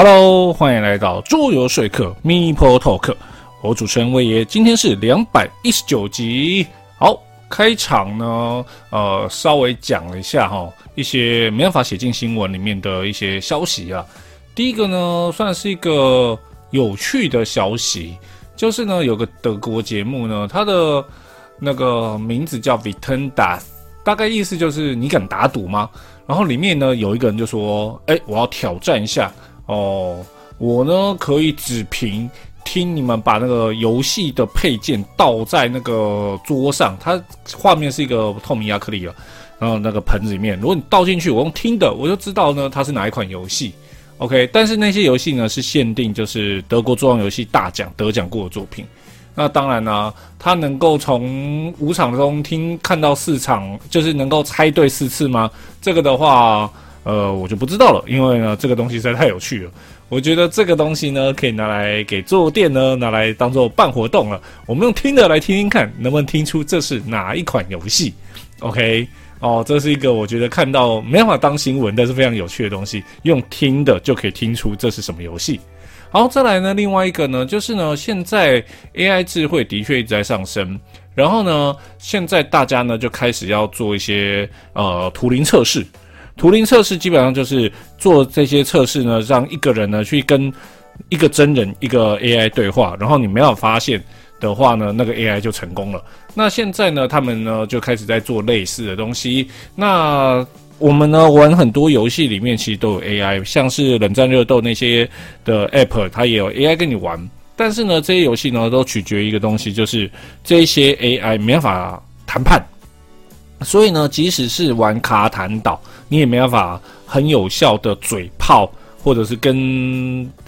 Hello，欢迎来到桌游说客 m i p o Talk，我主持人魏爷，今天是两百一十九集。好，开场呢，呃，稍微讲了一下哈，一些没办法写进新闻里面的一些消息啊。第一个呢，算是一个有趣的消息，就是呢，有个德国节目呢，它的那个名字叫 Vitendas，大概意思就是你敢打赌吗？然后里面呢，有一个人就说，哎，我要挑战一下。哦，我呢可以只凭听你们把那个游戏的配件倒在那个桌上，它画面是一个透明亚克力啊，然后那个盆子里面，如果你倒进去，我用听的，我就知道呢它是哪一款游戏。OK，但是那些游戏呢是限定，就是德国桌上游戏大奖得奖过的作品。那当然呢，它能够从五场中听看到四场，就是能够猜对四次吗？这个的话。呃，我就不知道了，因为呢，这个东西实在太有趣了。我觉得这个东西呢，可以拿来给坐垫呢，拿来当做办活动了。我们用听的来听听看，能不能听出这是哪一款游戏？OK，哦，这是一个我觉得看到没办法当新闻，但是非常有趣的东西。用听的就可以听出这是什么游戏。好，再来呢，另外一个呢，就是呢，现在 AI 智慧的确一直在上升，然后呢，现在大家呢就开始要做一些呃图灵测试。图灵测试基本上就是做这些测试呢，让一个人呢去跟一个真人、一个 AI 对话，然后你没有发现的话呢，那个 AI 就成功了。那现在呢，他们呢就开始在做类似的东西。那我们呢玩很多游戏里面其实都有 AI，像是冷战热斗那些的 App，它也有 AI 跟你玩。但是呢，这些游戏呢都取决于一个东西，就是这些 AI 没办法谈判。所以呢，即使是玩卡坦岛，你也没办法很有效的嘴炮，或者是跟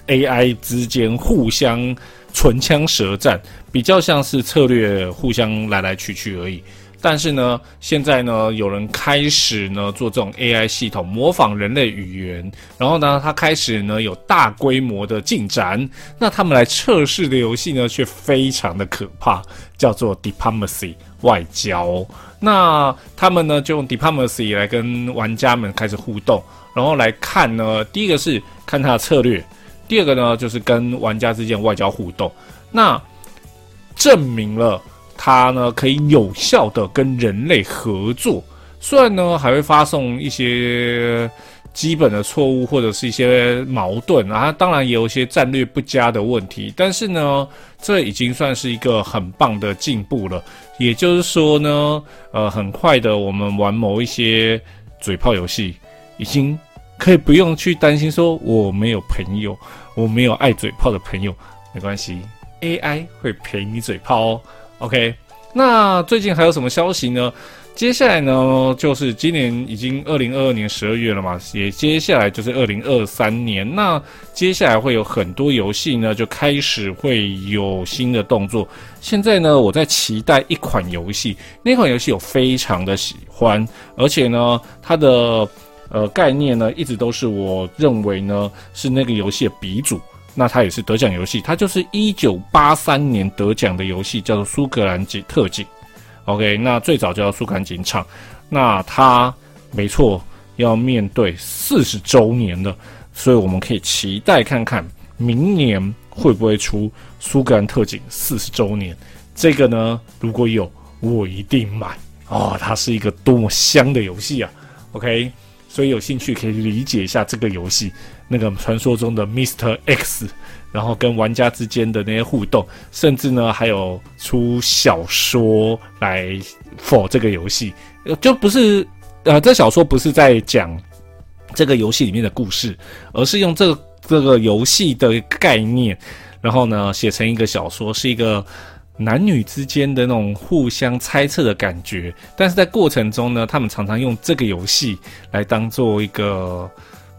AI 之间互相唇枪舌战，比较像是策略互相来来去去而已。但是呢，现在呢，有人开始呢做这种 AI 系统，模仿人类语言，然后呢，他开始呢有大规模的进展。那他们来测试的游戏呢，却非常的可怕，叫做 Diplomacy 外交。那他们呢就用 Diplomacy 来跟玩家们开始互动，然后来看呢，第一个是看他的策略，第二个呢就是跟玩家之间外交互动。那证明了。它呢可以有效的跟人类合作，虽然呢还会发送一些基本的错误或者是一些矛盾啊，当然也有一些战略不佳的问题，但是呢这已经算是一个很棒的进步了。也就是说呢，呃，很快的我们玩某一些嘴炮游戏，已经可以不用去担心说我没有朋友，我没有爱嘴炮的朋友，没关系，AI 会陪你嘴炮哦。OK，那最近还有什么消息呢？接下来呢，就是今年已经二零二二年十二月了嘛，也接下来就是二零二三年。那接下来会有很多游戏呢，就开始会有新的动作。现在呢，我在期待一款游戏，那款游戏我非常的喜欢，而且呢，它的呃概念呢，一直都是我认为呢是那个游戏的鼻祖。那它也是得奖游戏，它就是一九八三年得奖的游戏，叫做《苏格兰警特警》。OK，那最早叫苏格兰警场。那它没错，要面对四十周年了，所以我们可以期待看看明年会不会出《苏格兰特警》四十周年。这个呢，如果有，我一定买哦。它是一个多么香的游戏啊！OK。所以有兴趣可以理解一下这个游戏，那个传说中的 Mr. X，然后跟玩家之间的那些互动，甚至呢还有出小说来否这个游戏，就不是呃，这小说不是在讲这个游戏里面的故事，而是用这个这个游戏的概念，然后呢写成一个小说，是一个。男女之间的那种互相猜测的感觉，但是在过程中呢，他们常常用这个游戏来当做一个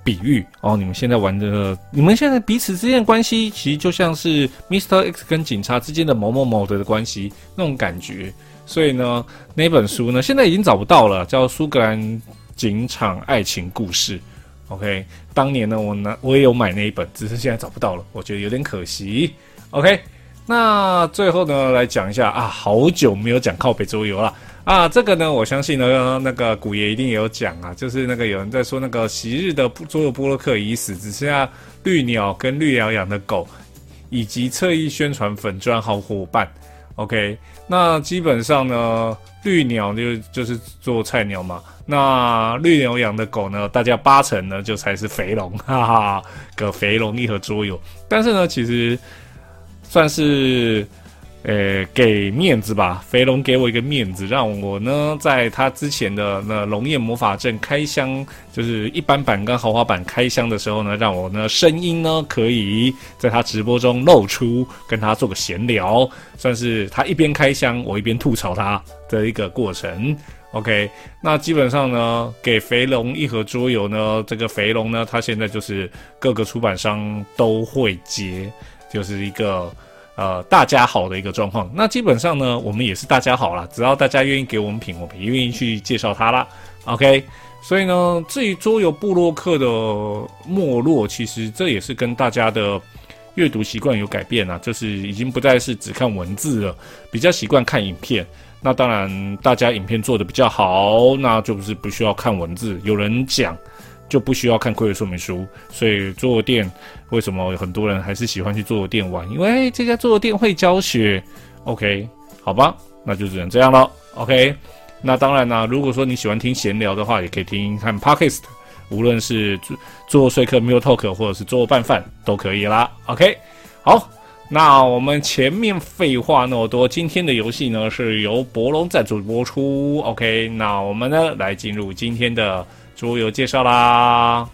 比喻哦。你们现在玩的，你们现在彼此之间的关系，其实就像是 Mr. X 跟警察之间的某某某的关系那种感觉。所以呢，那本书呢，现在已经找不到了，叫《苏格兰警场爱情故事》。OK，当年呢，我拿我也有买那一本，只是现在找不到了，我觉得有点可惜。OK。那最后呢，来讲一下啊，好久没有讲靠北周游了。啊，这个呢，我相信呢，那个古爷一定也有讲啊，就是那个有人在说那个昔日的桌游波洛克已死，只剩下绿鸟跟绿鸟养的狗，以及侧翼宣传粉砖好伙伴。OK，那基本上呢，绿鸟就就是做菜鸟嘛，那绿鸟养的狗呢，大家八成呢就才是肥龙，哈哈，个肥龙一盒桌游，但是呢，其实算是。呃，给面子吧，肥龙给我一个面子，让我呢在他之前的那龙焰魔法阵开箱，就是一般版跟豪华版开箱的时候呢，让我呢声音呢可以在他直播中露出，跟他做个闲聊，算是他一边开箱，我一边吐槽他的一个过程。OK，那基本上呢，给肥龙一盒桌游呢，这个肥龙呢，他现在就是各个出版商都会接，就是一个。呃，大家好的一个状况，那基本上呢，我们也是大家好了，只要大家愿意给我们品，我们也愿意去介绍它啦。OK，所以呢，至于桌游布洛克的没落，其实这也是跟大家的阅读习惯有改变啊，就是已经不再是只看文字了，比较习惯看影片。那当然，大家影片做的比较好，那就是不需要看文字，有人讲。就不需要看规则说明书，所以桌游店为什么很多人还是喜欢去桌游店玩？因为这家桌游店会教学。OK，好吧，那就只能这样了。OK，那当然呢，如果说你喜欢听闲聊的话，也可以听看 Podcast，无论是做做说客 Mule Talk 或者是做拌饭都可以啦。OK，好，那我们前面废话那么多，今天的游戏呢是由博龙赞助播出。OK，那我们呢来进入今天的。桌游介绍啦！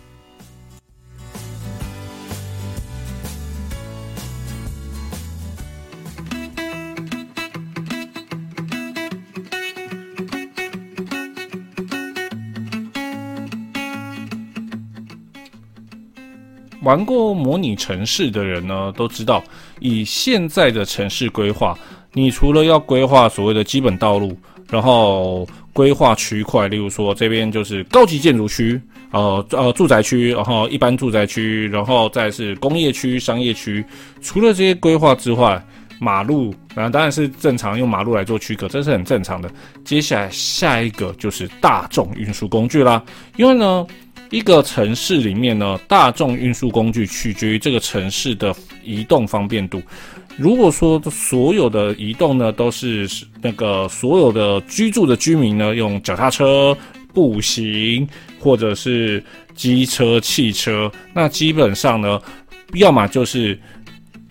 玩过模拟城市的人呢，都知道，以现在的城市规划，你除了要规划所谓的基本道路，然后。规划区块，例如说这边就是高级建筑区，呃呃住宅区，然后一般住宅区，然后再是工业区、商业区。除了这些规划之外，马路啊当然是正常用马路来做区隔，这是很正常的。接下来下一个就是大众运输工具啦，因为呢，一个城市里面呢，大众运输工具取决于这个城市的移动方便度。如果说所有的移动呢，都是那个所有的居住的居民呢，用脚踏车、步行或者是机车、汽车，那基本上呢，要么就是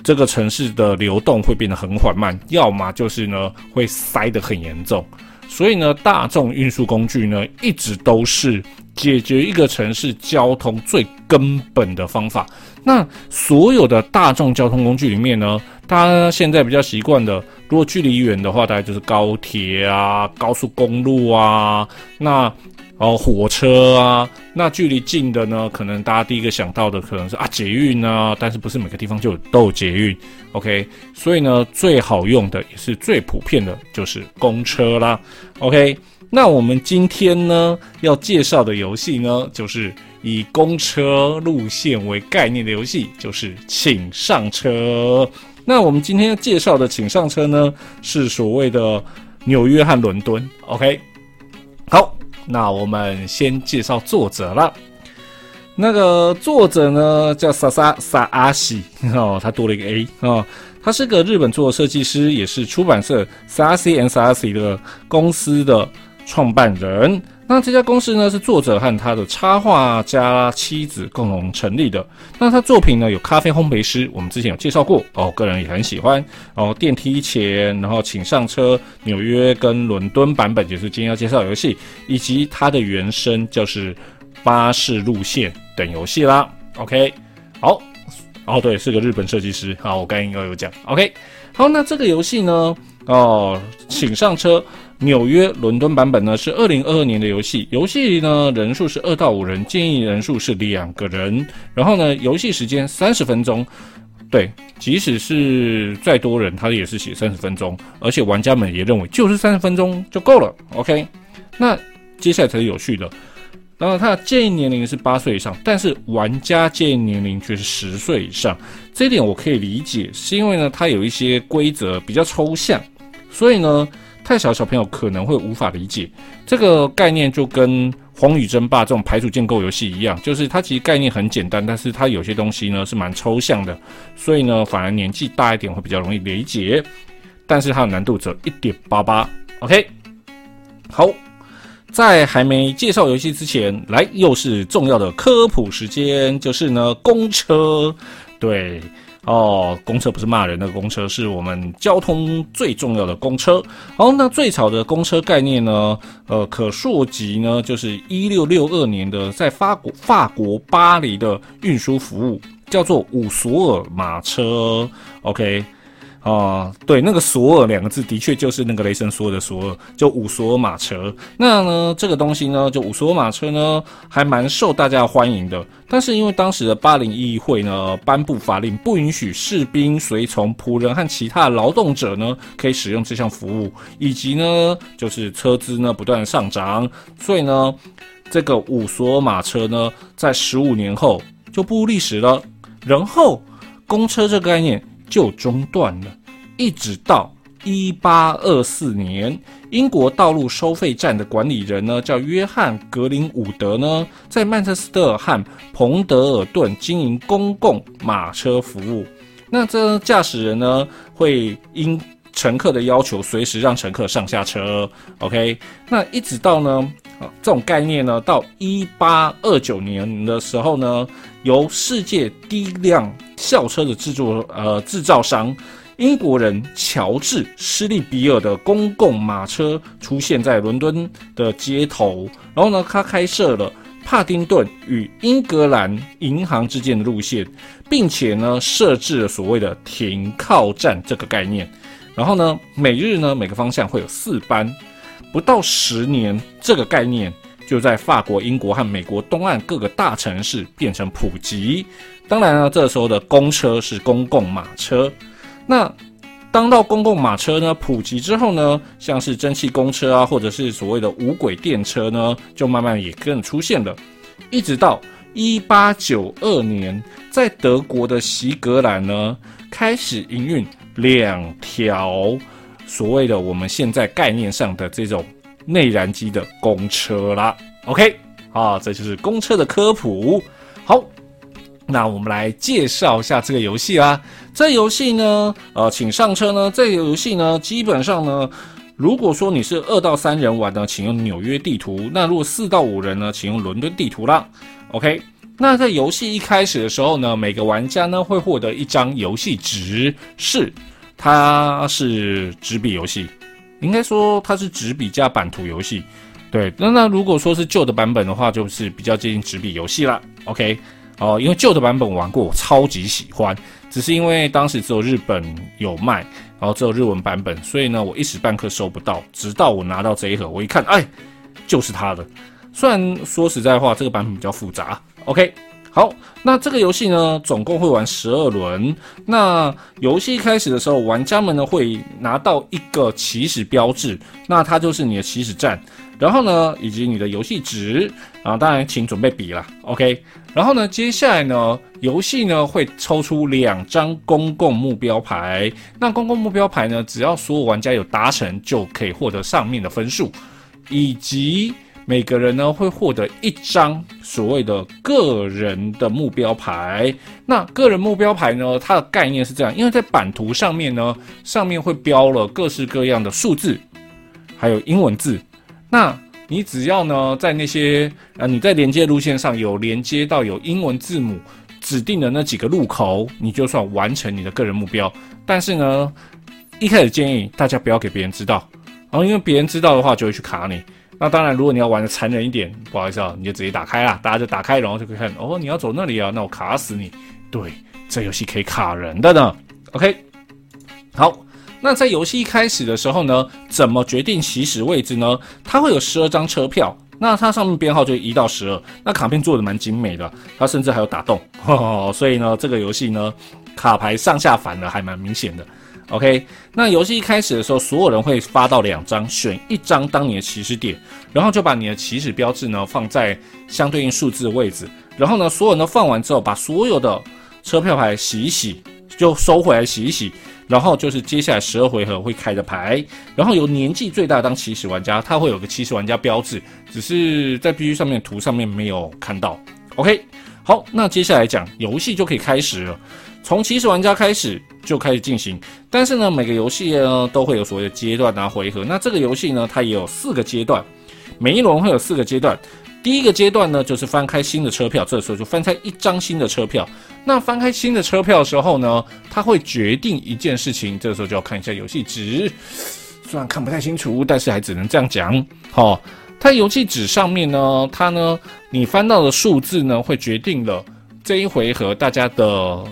这个城市的流动会变得很缓慢，要么就是呢会塞得很严重。所以呢，大众运输工具呢，一直都是解决一个城市交通最根本的方法。那所有的大众交通工具里面呢？大家现在比较习惯的，如果距离远的话，大概就是高铁啊、高速公路啊，那哦火车啊。那距离近的呢，可能大家第一个想到的可能是啊捷运啊，但是不是每个地方就有都有捷运？OK，所以呢，最好用的也是最普遍的就是公车啦。OK，那我们今天呢要介绍的游戏呢，就是以公车路线为概念的游戏，就是请上车。那我们今天要介绍的，请上车呢，是所谓的纽约和伦敦。OK，好，那我们先介绍作者了。那个作者呢，叫萨萨萨阿喜哦，他多了一个 A 哦，他是个日本作设计师，也是出版社 Sasi and Sasi 的公司的创办人。那这家公司呢，是作者和他的插画家妻子共同成立的。那他作品呢，有《咖啡烘焙师》，我们之前有介绍过哦，个人也很喜欢哦。电梯前，然后请上车，纽约跟伦敦版本就是今天要介绍游戏，以及它的原声就是巴士路线等游戏啦。OK，好，哦对，是个日本设计师。好，我刚应该有讲。OK，好，那这个游戏呢，哦，请上车。纽约、伦敦版本呢是二零二二年的游戏，游戏呢人数是二到五人，建议人数是两个人。然后呢，游戏时间三十分钟。对，即使是再多人，他也是写三十分钟，而且玩家们也认为就是三十分钟就够了。OK，那接下来才是有趣的。然后它的建议年龄是八岁以上，但是玩家建议年龄却是十岁以上。这一点我可以理解，是因为呢它有一些规则比较抽象，所以呢。太小的小朋友可能会无法理解。这个概念就跟荒与争霸这种排除建构游戏一样，就是它其实概念很简单，但是它有些东西呢是蛮抽象的，所以呢反而年纪大一点会比较容易理解。但是它的难度只有一点八八。OK，好，在还没介绍游戏之前，来又是重要的科普时间，就是呢公车，对。哦，公车不是骂人的公车，是我们交通最重要的公车。好，那最早的公车概念呢？呃，可溯及呢，就是一六六二年的在法国法国巴黎的运输服务，叫做五索尔马车。OK。啊，对，那个索尔两个字的确就是那个雷神索尔的索尔，就五索尔马车。那呢，这个东西呢，就五索尔马车呢，还蛮受大家欢迎的。但是因为当时的巴黎议会呢，颁布法令，不允许士兵、随从、仆人和其他劳动者呢，可以使用这项服务，以及呢，就是车资呢不断上涨，所以呢，这个五索尔马车呢，在十五年后就步入历史了。然后，公车这个概念。就中断了，一直到一八二四年，英国道路收费站的管理人呢，叫约翰格林伍德呢，在曼彻斯特和彭德尔顿经营公共马车服务。那这驾驶人呢，会因乘客的要求，随时让乘客上下车。OK，那一直到呢，这种概念呢，到一八二九年的时候呢，由世界第一辆校车的制作呃制造商英国人乔治施利比尔的公共马车出现在伦敦的街头，然后呢，他开设了帕丁顿与英格兰银行之间的路线，并且呢，设置了所谓的停靠站这个概念，然后呢，每日呢每个方向会有四班，不到十年，这个概念就在法国、英国和美国东岸各个大城市变成普及。当然呢，这时候的公车是公共马车。那当到公共马车呢普及之后呢，像是蒸汽公车啊，或者是所谓的无轨电车呢，就慢慢也更出现了。一直到一八九二年，在德国的席格兰呢，开始营运两条所谓的我们现在概念上的这种内燃机的公车啦。OK，啊，这就是公车的科普。好。那我们来介绍一下这个游戏啦。这游戏呢，呃，请上车呢。这个游戏呢，基本上呢，如果说你是二到三人玩呢，请用纽约地图；那如果四到五人呢，请用伦敦地图啦。OK。那在游戏一开始的时候呢，每个玩家呢会获得一张游戏值，是它是纸笔游戏，应该说它是纸笔加版图游戏。对，那那如果说是旧的版本的话，就是比较接近纸笔游戏啦。OK。哦，因为旧的版本我玩过，我超级喜欢。只是因为当时只有日本有卖，然后只有日文版本，所以呢，我一时半刻收不到。直到我拿到这一盒，我一看，哎，就是它的。虽然说实在话，这个版本比较复杂。OK，好，那这个游戏呢，总共会玩十二轮。那游戏开始的时候，玩家们呢会拿到一个起始标志，那它就是你的起始站。然后呢，以及你的游戏值啊，当然请准备笔了，OK。然后呢，接下来呢，游戏呢会抽出两张公共目标牌。那公共目标牌呢，只要所有玩家有达成，就可以获得上面的分数，以及每个人呢会获得一张所谓的个人的目标牌。那个人目标牌呢，它的概念是这样，因为在版图上面呢，上面会标了各式各样的数字，还有英文字。那你只要呢，在那些呃，你在连接路线上有连接到有英文字母指定的那几个路口，你就算完成你的个人目标。但是呢，一开始建议大家不要给别人知道，然后因为别人知道的话就会去卡你。那当然，如果你要玩的残忍一点，不好意思啊，你就直接打开啦，大家就打开，然后就可以看哦，你要走那里啊，那我卡死你。对，这游戏可以卡人的呢。OK，好。那在游戏一开始的时候呢，怎么决定起始位置呢？它会有十二张车票，那它上面编号就一到十二。那卡片做的蛮精美的，它甚至还有打洞，所以呢，这个游戏呢，卡牌上下反的还蛮明显的。OK，那游戏一开始的时候，所有人会发到两张，选一张当你的起始点，然后就把你的起始标志呢放在相对应数字的位置，然后呢，所有人都放完之后，把所有的车票牌洗一洗，就收回来洗一洗。然后就是接下来十二回合会开的牌，然后由年纪最大当起始玩家，他会有个起始玩家标志，只是在 B G 上面图上面没有看到。OK，好，那接下来讲游戏就可以开始了，从起始玩家开始就开始进行，但是呢，每个游戏呢都会有所谓的阶段啊回合，那这个游戏呢它也有四个阶段，每一轮会有四个阶段。第一个阶段呢，就是翻开新的车票，这时候就翻开一张新的车票。那翻开新的车票的时候呢，它会决定一件事情，这时候就要看一下游戏纸，虽然看不太清楚，但是还只能这样讲。好，它游戏纸上面呢，它呢，你翻到的数字呢，会决定了这一回合大家的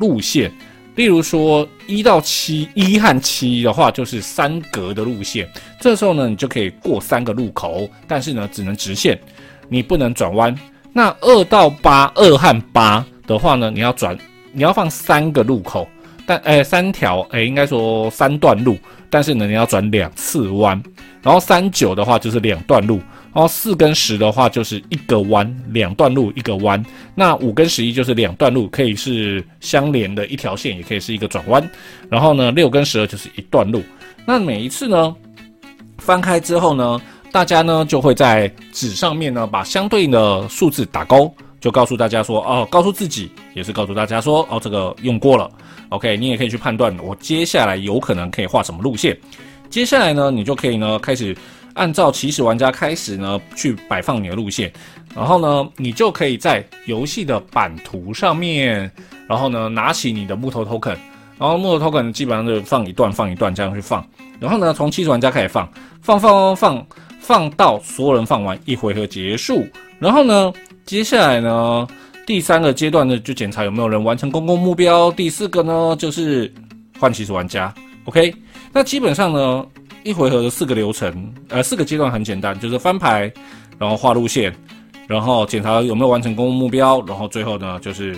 路线。例如说一到七，一和七的话就是三格的路线，这时候呢，你就可以过三个路口，但是呢，只能直线。你不能转弯。那二到八，二和八的话呢，你要转，你要放三个路口，但诶三条诶应该说三段路，但是呢你要转两次弯。然后三九的话就是两段路，然后四跟十的话就是一个弯，两段路一个弯。那五跟十一就是两段路，可以是相连的一条线，也可以是一个转弯。然后呢六跟十二就是一段路。那每一次呢翻开之后呢？大家呢就会在纸上面呢把相对应的数字打勾，就告诉大家说哦，告诉自己也是告诉大家说哦，这个用过了。OK，你也可以去判断我接下来有可能可以画什么路线。接下来呢，你就可以呢开始按照起始玩家开始呢去摆放你的路线，然后呢你就可以在游戏的版图上面，然后呢拿起你的木头 token，然后木头 token 基本上就放一段放一段这样去放，然后呢从起始玩家开始放，放放放放。放到所有人放完一回合结束，然后呢，接下来呢，第三个阶段呢就检查有没有人完成公共目标，第四个呢就是换起始玩家。OK，那基本上呢，一回合的四个流程，呃，四个阶段很简单，就是翻牌，然后画路线，然后检查有没有完成公共目标，然后最后呢就是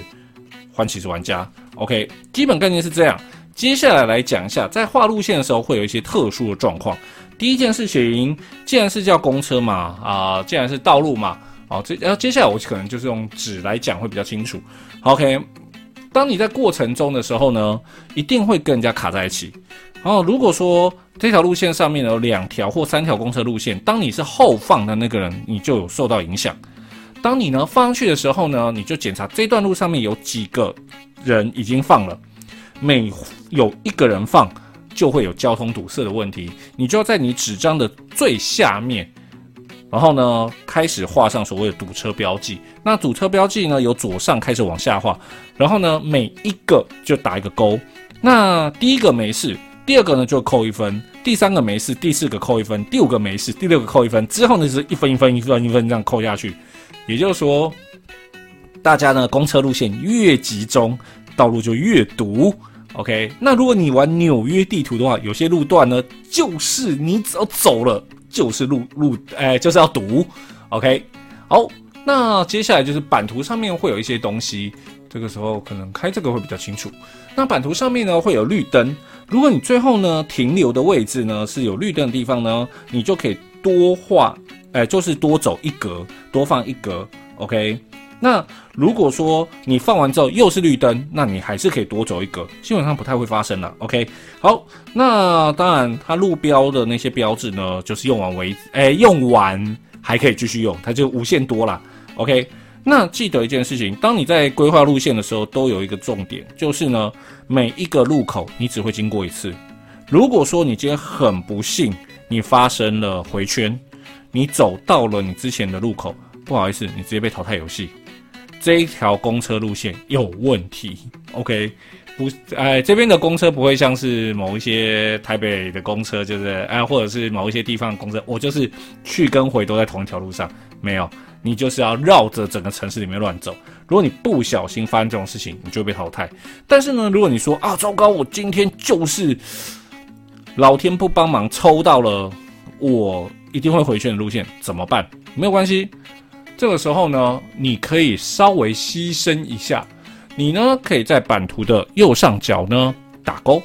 换骑士玩家。OK，基本概念是这样。接下来来讲一下，在画路线的时候会有一些特殊的状况。第一件事情，既然是叫公车嘛，啊，既然是道路嘛，好，这然后接下来我可能就是用纸来讲会比较清楚。OK，当你在过程中的时候呢，一定会跟人家卡在一起。然后如果说这条路线上面有两条或三条公车路线，当你是后放的那个人，你就有受到影响。当你呢放上去的时候呢，你就检查这段路上面有几个人已经放了，每有一个人放。就会有交通堵塞的问题，你就要在你纸张的最下面，然后呢开始画上所谓的堵车标记。那堵车标记呢，由左上开始往下画，然后呢每一个就打一个勾。那第一个没事，第二个呢就扣一分，第三个没事，第四个扣一分，第五个没事，第六个扣一分，之后呢就是一分一分一分一分这样扣下去。也就是说，大家呢公车路线越集中，道路就越堵。OK，那如果你玩纽约地图的话，有些路段呢，就是你只要走了，就是路路，哎，就是要堵。OK，好，那接下来就是版图上面会有一些东西，这个时候可能开这个会比较清楚。那版图上面呢会有绿灯，如果你最后呢停留的位置呢是有绿灯的地方呢，你就可以多画，哎，就是多走一格，多放一格。OK。那如果说你放完之后又是绿灯，那你还是可以多走一格，基本上不太会发生了。OK，好，那当然它路标的那些标志呢，就是用完为止，哎，用完还可以继续用，它就无限多啦。OK，那记得一件事情，当你在规划路线的时候，都有一个重点，就是呢，每一个路口你只会经过一次。如果说你今天很不幸，你发生了回圈，你走到了你之前的路口，不好意思，你直接被淘汰游戏。这一条公车路线有问题，OK，不，哎，这边的公车不会像是某一些台北的公车，就是哎，或者是某一些地方的公车，我就是去跟回都在同一条路上，没有，你就是要绕着整个城市里面乱走。如果你不小心发生这种事情，你就会被淘汰。但是呢，如果你说啊，糟糕，我今天就是老天不帮忙抽到了我一定会回去的路线，怎么办？没有关系。这个时候呢，你可以稍微牺牲一下，你呢可以在版图的右上角呢打勾。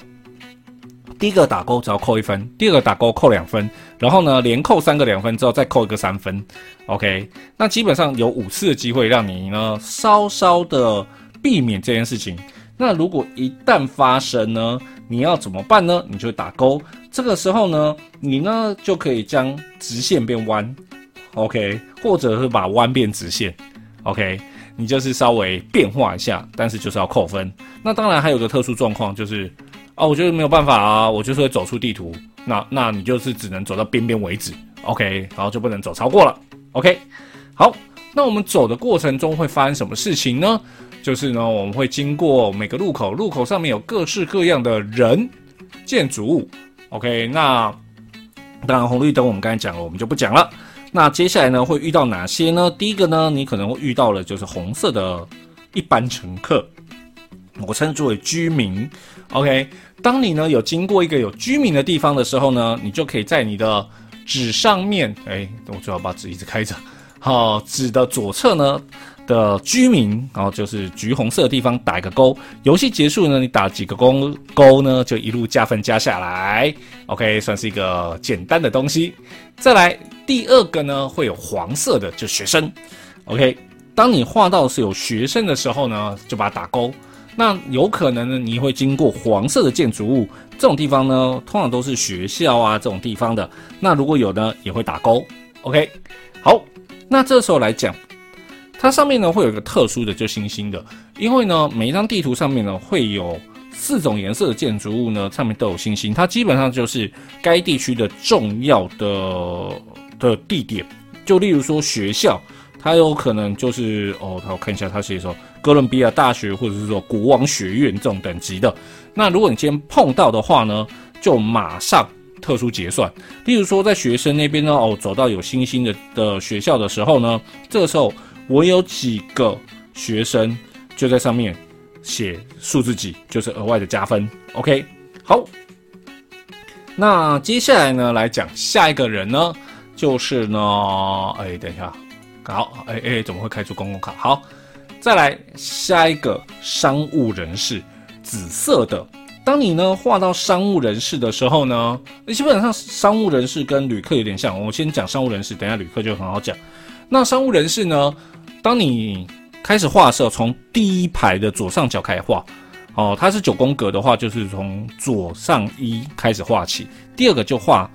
第一个打勾只要扣一分，第二个打勾扣两分，然后呢连扣三个两分之后再扣一个三分。OK，那基本上有五次的机会让你呢稍稍的避免这件事情。那如果一旦发生呢，你要怎么办呢？你就打勾。这个时候呢，你呢就可以将直线变弯，OK，或者是把弯变直线，OK，你就是稍微变化一下，但是就是要扣分。那当然还有个特殊状况就是，啊，我就是没有办法啊，我就是会走出地图，那那你就是只能走到边边为止，OK，然后就不能走超过了，OK。好，那我们走的过程中会发生什么事情呢？就是呢，我们会经过每个路口，路口上面有各式各样的人、建筑物。OK，那当然红绿灯我们刚才讲了，我们就不讲了。那接下来呢，会遇到哪些呢？第一个呢，你可能会遇到了就是红色的一般乘客，我称之为居民。OK，当你呢有经过一个有居民的地方的时候呢，你就可以在你的纸上面，哎，我最好把纸一直开着。好，纸的左侧呢？的居民，然后就是橘红色的地方打一个勾。游戏结束呢，你打几个勾勾呢，就一路加分加下来。OK，算是一个简单的东西。再来第二个呢，会有黄色的，就学生。OK，当你画到是有学生的时候呢，就把它打勾。那有可能呢，你会经过黄色的建筑物，这种地方呢，通常都是学校啊这种地方的。那如果有呢，也会打勾。OK，好，那这时候来讲。它上面呢会有一个特殊的，就星星的，因为呢每一张地图上面呢会有四种颜色的建筑物呢，上面都有星星，它基本上就是该地区的重要的的地点。就例如说学校，它有可能就是哦，我看一下它写说哥伦比亚大学或者是说国王学院这种等级的。那如果你今天碰到的话呢，就马上特殊结算。例如说在学生那边呢，哦走到有星星的的学校的时候呢，这个时候。我有几个学生就在上面写数字几，就是额外的加分。OK，好。那接下来呢，来讲下一个人呢，就是呢，哎，等一下，好，哎哎，怎么会开出公共卡？好，再来下一个商务人士，紫色的。当你呢画到商务人士的时候呢，基本上商务人士跟旅客有点像。我先讲商务人士，等下旅客就很好讲。那商务人士呢？当你开始画的时候，从第一排的左上角开始画，哦，它是九宫格的话，就是从左上一开始画起。第二个就画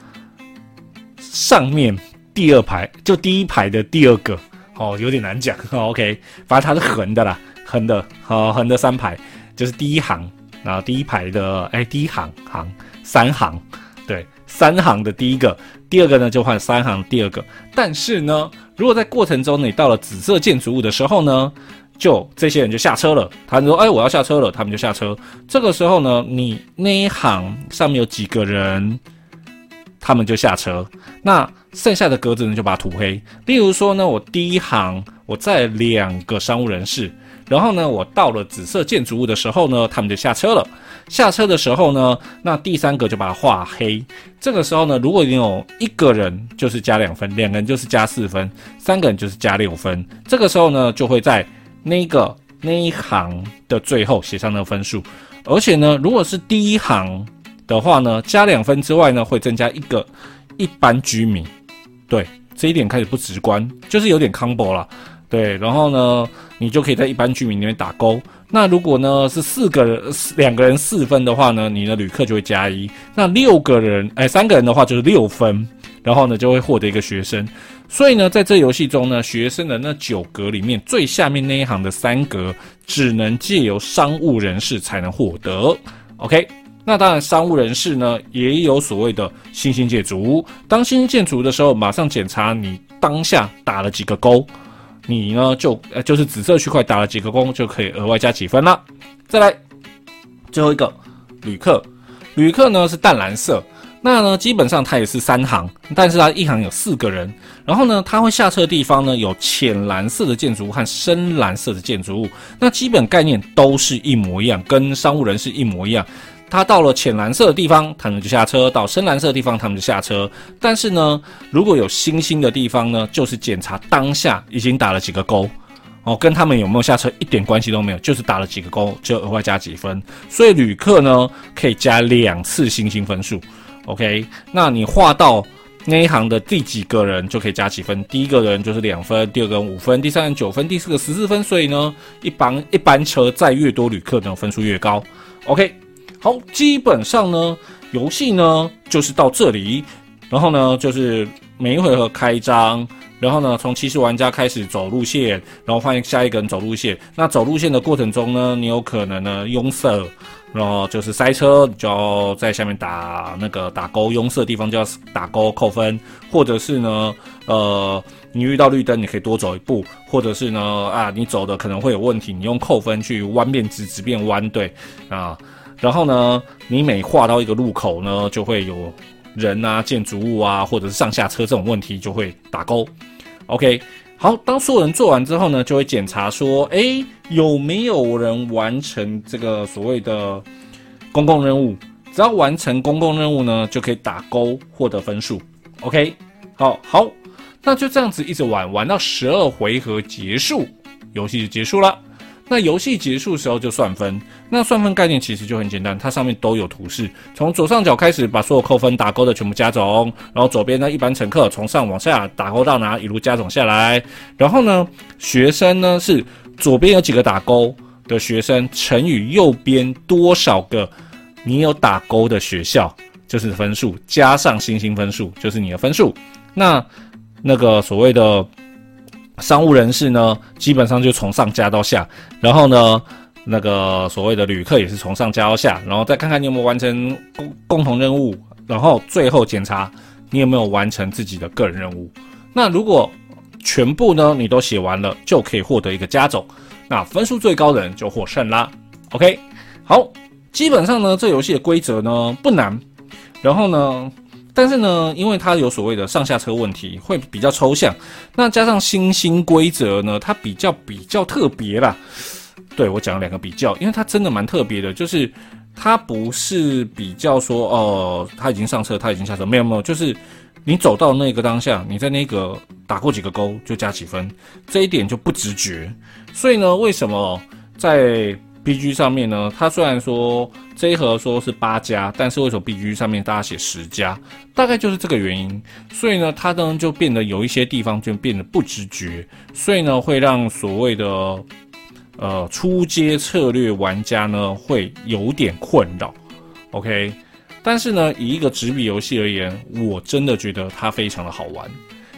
上面第二排，就第一排的第二个，哦，有点难讲。OK，反正它是横的啦，横的，好，横的三排就是第一行，然后第一排的，哎，第一行行三行，对，三行的第一个，第二个呢就换三行第二个，但是呢。如果在过程中你到了紫色建筑物的时候呢，就这些人就下车了。他说：“哎，我要下车了。”他们就下车。这个时候呢，你那一行上面有几个人，他们就下车。那剩下的格子呢，就把它涂黑。例如说呢，我第一行我在两个商务人士。然后呢，我到了紫色建筑物的时候呢，他们就下车了。下车的时候呢，那第三个就把它画黑。这个时候呢，如果你有一个人就是加两分，两个人就是加四分，三个人就是加六分。这个时候呢，就会在那个那一行的最后写上那个分数。而且呢，如果是第一行的话呢，加两分之外呢，会增加一个一般居民。对，这一点开始不直观，就是有点 combo 了。对，然后呢，你就可以在一般居民里面打勾。那如果呢是四个人，两个人四分的话呢，你的旅客就会加一。那六个人，哎，三个人的话就是六分，然后呢就会获得一个学生。所以呢，在这游戏中呢，学生的那九格里面最下面那一行的三格，只能借由商务人士才能获得。OK，那当然商务人士呢也有所谓的新兴建筑。当新兴建筑的时候，马上检查你当下打了几个勾。你呢就呃就是紫色区块打了几个勾就可以额外加几分了。再来最后一个旅客，旅客呢是淡蓝色，那呢基本上它也是三行，但是它一行有四个人。然后呢，它会下车的地方呢有浅蓝色的建筑物和深蓝色的建筑物，那基本概念都是一模一样，跟商务人士一模一样。他到了浅蓝色的地方，他们就下车；到深蓝色的地方，他们就下车。但是呢，如果有星星的地方呢，就是检查当下已经打了几个勾，哦，跟他们有没有下车一点关系都没有，就是打了几个勾就额外加几分。所以旅客呢可以加两次星星分数。OK，那你画到那一行的第几个人就可以加几分？第一个人就是两分，第二个人五分，第三个人九分，第四个十四分。所以呢，一般一班车载越多旅客呢，分数越高。OK。好，基本上呢，游戏呢就是到这里，然后呢就是每一回合开张，然后呢从骑士玩家开始走路线，然后换下一个人走路线。那走路线的过程中呢，你有可能呢拥塞，然后就是塞车，就要在下面打那个打勾，拥塞的地方就要打勾扣分，或者是呢，呃，你遇到绿灯，你可以多走一步，或者是呢，啊，你走的可能会有问题，你用扣分去弯变直，直变弯，对，啊。然后呢，你每画到一个路口呢，就会有人啊、建筑物啊，或者是上下车这种问题就会打勾。OK，好，当所有人做完之后呢，就会检查说，哎，有没有人完成这个所谓的公共任务？只要完成公共任务呢，就可以打勾获得分数。OK，好好，那就这样子一直玩，玩到十二回合结束，游戏就结束了。那游戏结束时候就算分，那算分概念其实就很简单，它上面都有图示，从左上角开始把所有扣分打勾的全部加总，然后左边呢一般乘客从上往下打勾到哪一路加总下来，然后呢学生呢是左边有几个打勾的学生乘以右边多少个你有打勾的学校就是分数，加上星星分数就是你的分数，那那个所谓的。商务人士呢，基本上就从上加到下，然后呢，那个所谓的旅客也是从上加到下，然后再看看你有没有完成共共同任务，然后最后检查你有没有完成自己的个人任务。那如果全部呢你都写完了，就可以获得一个加总，那分数最高的人就获胜啦。OK，好，基本上呢这游戏的规则呢不难，然后呢。但是呢，因为它有所谓的上下车问题，会比较抽象。那加上星星规则呢，它比较比较特别啦。对我讲了两个比较，因为它真的蛮特别的，就是它不是比较说哦，他已经上车，他已经下车，没有没有，就是你走到那个当下，你在那个打过几个勾就加几分，这一点就不直觉。所以呢，为什么在？B G 上面呢，它虽然说这一盒说是八加，但是为什么 B G 上面大家写十加？大概就是这个原因。所以呢，它呢就变得有一些地方就变得不直觉，所以呢会让所谓的呃初阶策略玩家呢会有点困扰。OK，但是呢以一个纸笔游戏而言，我真的觉得它非常的好玩，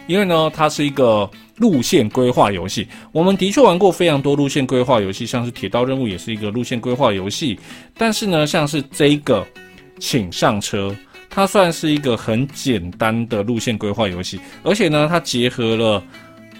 因为呢它是一个。路线规划游戏，我们的确玩过非常多路线规划游戏，像是铁道任务也是一个路线规划游戏。但是呢，像是这个，请上车，它算是一个很简单的路线规划游戏，而且呢，它结合了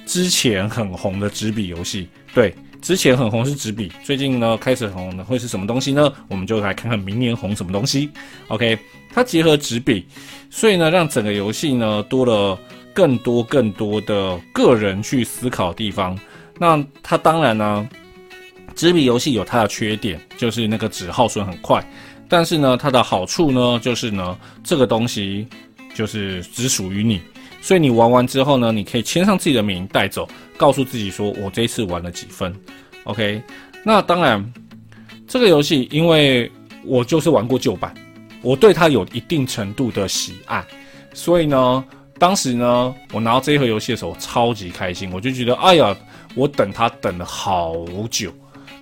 之前很红的纸笔游戏。对，之前很红是纸笔，最近呢开始红的会是什么东西呢？我们就来看看明年红什么东西。OK，它结合纸笔，所以呢，让整个游戏呢多了。更多更多的个人去思考的地方，那它当然呢，纸笔游戏有它的缺点，就是那个纸耗损很快。但是呢，它的好处呢，就是呢，这个东西就是只属于你，所以你玩完之后呢，你可以签上自己的名带走，告诉自己说我这一次玩了几分。OK，那当然，这个游戏因为我就是玩过旧版，我对它有一定程度的喜爱，所以呢。当时呢，我拿到这一盒游戏的时候，超级开心，我就觉得，哎呀，我等它等了好久。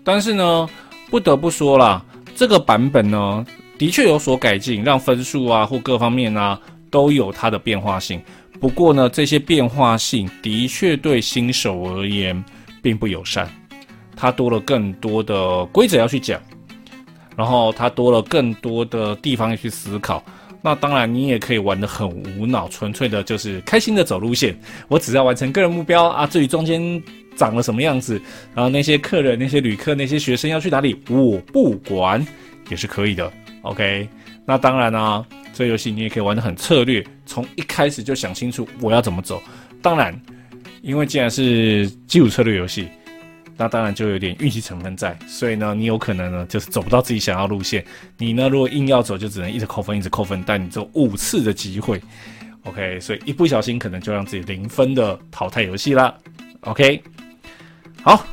但是呢，不得不说啦，这个版本呢，的确有所改进，让分数啊或各方面啊都有它的变化性。不过呢，这些变化性的确对新手而言并不友善，它多了更多的规则要去讲，然后它多了更多的地方要去思考。那当然，你也可以玩得很无脑，纯粹的就是开心的走路线。我只要完成个人目标啊，至于中间长了什么样子，然后那些客人、那些旅客、那些学生要去哪里，我不管，也是可以的。OK，那当然啊，这游戏你也可以玩得很策略，从一开始就想清楚我要怎么走。当然，因为既然是基础策略游戏。那当然就有点运气成分在，所以呢，你有可能呢就是走不到自己想要路线。你呢，如果硬要走，就只能一直扣分，一直扣分。但你只有五次的机会，OK？所以一不小心可能就让自己零分的淘汰游戏啦。OK？好，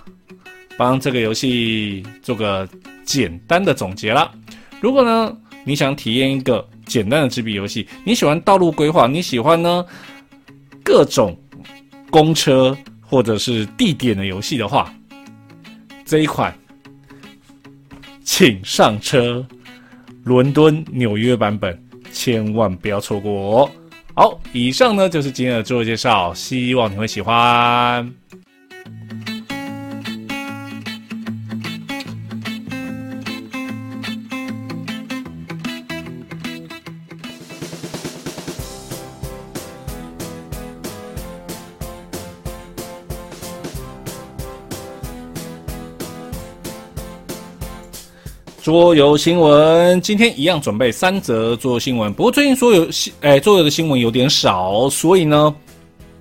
帮这个游戏做个简单的总结啦。如果呢你想体验一个简单的纸笔游戏，你喜欢道路规划，你喜欢呢各种公车或者是地点的游戏的话，这一款，请上车，伦敦、纽约版本，千万不要错过。好，以上呢就是今天的自我介绍，希望你会喜欢。桌游新闻，今天一样准备三则桌游新闻。不过最近桌游新，哎，桌游的新闻有点少，所以呢，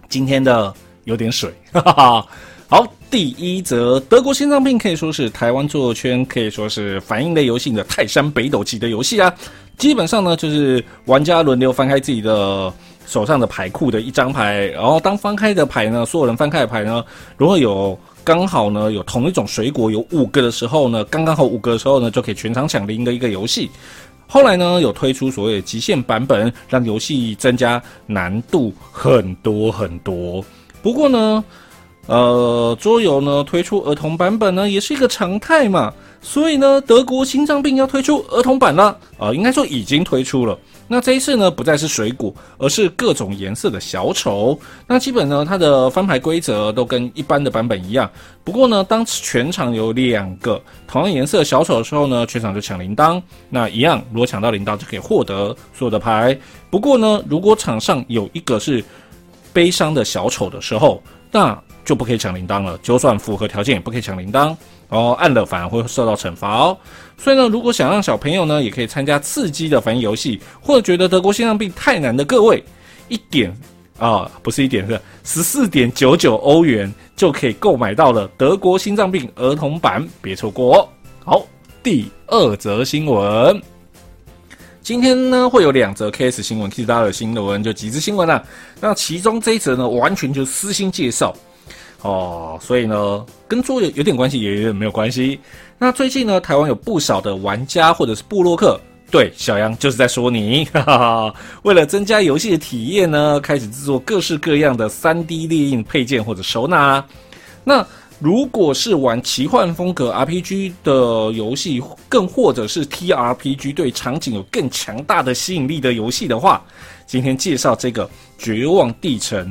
今天的有点水。哈哈哈。好，第一则，德国心脏病可以说是台湾桌游圈可以说是反应类游戏的泰山北斗级的游戏啊。基本上呢，就是玩家轮流翻开自己的手上的牌库的一张牌，然后当翻开的牌呢，所有人翻开的牌呢，如果有。刚好呢，有同一种水果有五个的时候呢，刚刚好五个的时候呢，就可以全场抢零的一个游戏。后来呢，有推出所谓的极限版本，让游戏增加难度很多很多。不过呢，呃，桌游呢推出儿童版本呢，也是一个常态嘛。所以呢，德国心脏病要推出儿童版了，啊，应该说已经推出了。那这一次呢，不再是水果，而是各种颜色的小丑。那基本呢，它的翻牌规则都跟一般的版本一样。不过呢，当全场有两个同样颜色小丑的时候呢，全场就抢铃铛。那一样，如果抢到铃铛就可以获得所有的牌。不过呢，如果场上有一个是悲伤的小丑的时候，那就不可以抢铃铛了。就算符合条件，也不可以抢铃铛。哦，按了反而会受到惩罚哦。所以呢，如果想让小朋友呢也可以参加刺激的反应游戏，或者觉得德国心脏病太难的各位，一点啊，不是一点是十四点九九欧元就可以购买到了德国心脏病儿童版，别错过哦。好，第二则新闻，今天呢会有两则 KS 新闻，其实大家有新闻就几则新闻啦。那其中这一则呢，完全就私心介绍。哦，所以呢，跟桌游有点关系，也有点没有关系。那最近呢，台湾有不少的玩家或者是布洛克，对小杨就是在说你，哈哈。为了增加游戏的体验呢，开始制作各式各样的三 D 列印配件或者收纳。那如果是玩奇幻风格 RPG 的游戏，更或者是 TRPG 对场景有更强大的吸引力的游戏的话，今天介绍这个《绝望地城》。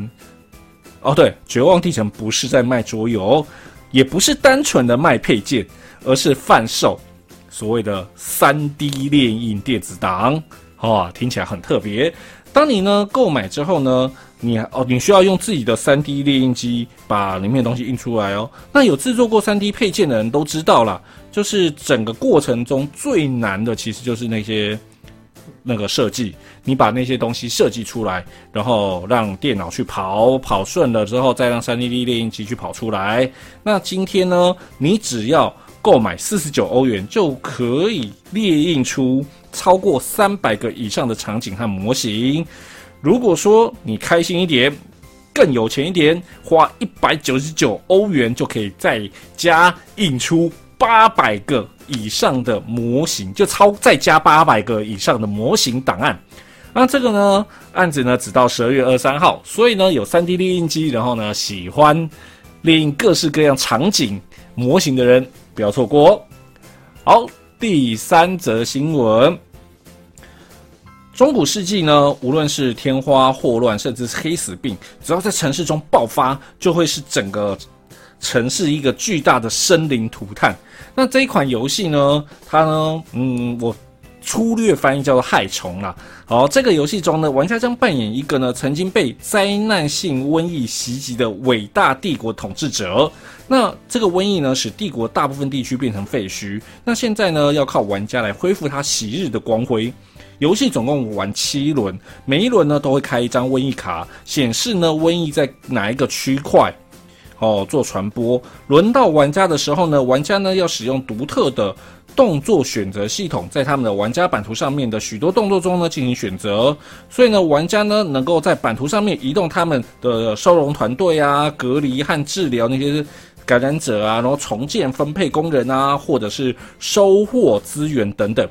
哦，对，绝望地城不是在卖桌游，也不是单纯的卖配件，而是贩售所谓的三 D 列印电子档。哦，听起来很特别。当你呢购买之后呢，你哦你需要用自己的三 D 列印机把里面的东西印出来哦。那有制作过三 D 配件的人都知道了，就是整个过程中最难的其实就是那些。那个设计，你把那些东西设计出来，然后让电脑去跑，跑顺了之后，再让 3D 列印机去跑出来。那今天呢，你只要购买四十九欧元，就可以列印出超过三百个以上的场景和模型。如果说你开心一点，更有钱一点，花一百九十九欧元就可以再加印出八百个。以上的模型就超再加八百个以上的模型档案，那这个呢案子呢只到十二月二三号，所以呢有三 D 列印机，然后呢喜欢列印各式各样场景模型的人不要错过哦。好，第三则新闻，中古世纪呢，无论是天花、霍乱，甚至是黑死病，只要在城市中爆发，就会是整个。城市一个巨大的生灵涂炭。那这一款游戏呢？它呢？嗯，我粗略翻译叫做害虫啦。好，这个游戏中呢，玩家将扮演一个呢曾经被灾难性瘟疫袭击的伟大帝国统治者。那这个瘟疫呢，使帝国大部分地区变成废墟。那现在呢，要靠玩家来恢复它昔日的光辉。游戏总共玩七轮，每一轮呢都会开一张瘟疫卡，显示呢瘟疫在哪一个区块。哦，做传播。轮到玩家的时候呢，玩家呢要使用独特的动作选择系统，在他们的玩家版图上面的许多动作中呢进行选择。所以呢，玩家呢能够在版图上面移动他们的收容团队啊，隔离和治疗那些感染者啊，然后重建、分配工人啊，或者是收获资源等等。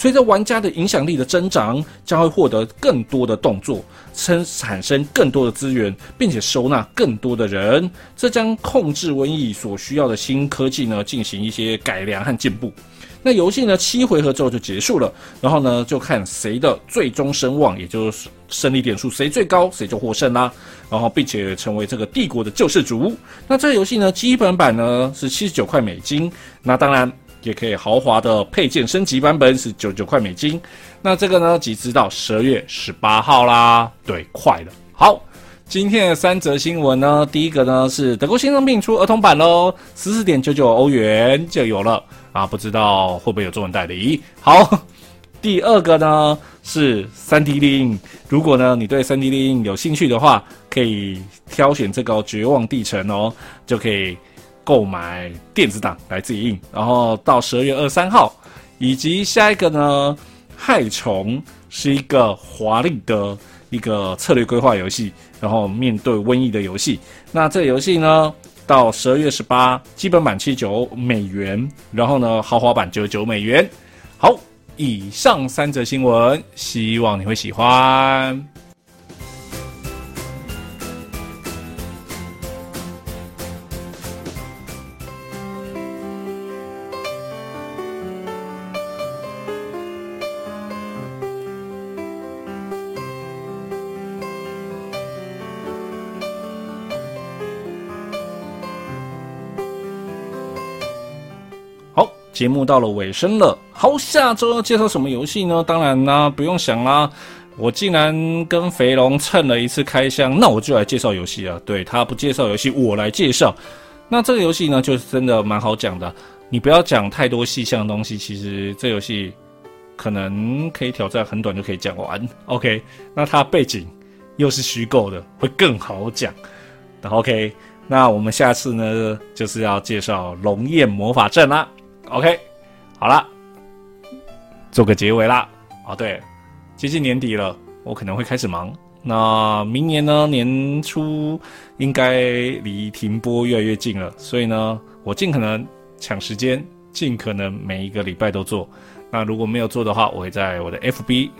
随着玩家的影响力的增长，将会获得更多的动作，生产生更多的资源，并且收纳更多的人。这将控制瘟疫所需要的新科技呢进行一些改良和进步。那游戏呢七回合之后就结束了，然后呢就看谁的最终声望，也就是胜利点数谁最高，谁就获胜啦。然后并且成为这个帝国的救世主。那这个游戏呢基本版呢是七十九块美金，那当然也可以豪华的配件升级版本是九九块美金。那这个呢即直到十二月十八号啦，对，快了。好。今天的三则新闻呢，第一个呢是德国心脏病出儿童版喽，十四点九九欧元就有了啊，不知道会不会有中文代理。好，第二个呢是三 D 列印，如果呢你对三 D 列印有兴趣的话，可以挑选这个绝望地城哦，就可以购买电子档来自己印，然后到十二月二三号，以及下一个呢，害虫是一个华丽的。一个策略规划游戏，然后面对瘟疫的游戏。那这个游戏呢，到十二月十八，基本版七九美元，然后呢，豪华版九九美元。好，以上三则新闻，希望你会喜欢。节目到了尾声了，好，下周要介绍什么游戏呢？当然啦，不用想啦，我竟然跟肥龙蹭了一次开箱，那我就来介绍游戏啊。对他不介绍游戏，我来介绍。那这个游戏呢，就是真的蛮好讲的，你不要讲太多细项的东西，其实这游戏可能可以挑战很短就可以讲完。OK，那它背景又是虚构的，会更好讲。OK，那我们下次呢，就是要介绍《龙焰魔法阵》啦。OK，好了，做个结尾啦。哦，对，接近年底了，我可能会开始忙。那明年呢，年初应该离停播越来越近了，所以呢，我尽可能抢时间，尽可能每一个礼拜都做。那如果没有做的话，我会在我的 FB，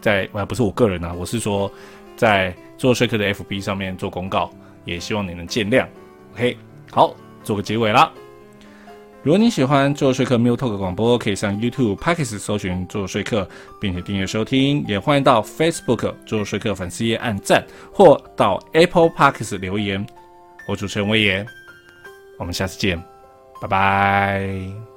在呃不是我个人啊，我是说在做说客的 FB 上面做公告，也希望你能见谅。OK，好，做个结尾啦。如果你喜欢做说客 m u Talk 广播，可以上 YouTube、p a c k e s 搜寻做说客，并且订阅收听。也欢迎到 Facebook 做说客粉丝页按赞，或到 Apple p a c k e s 留言。我主持人威言，我们下次见，拜拜。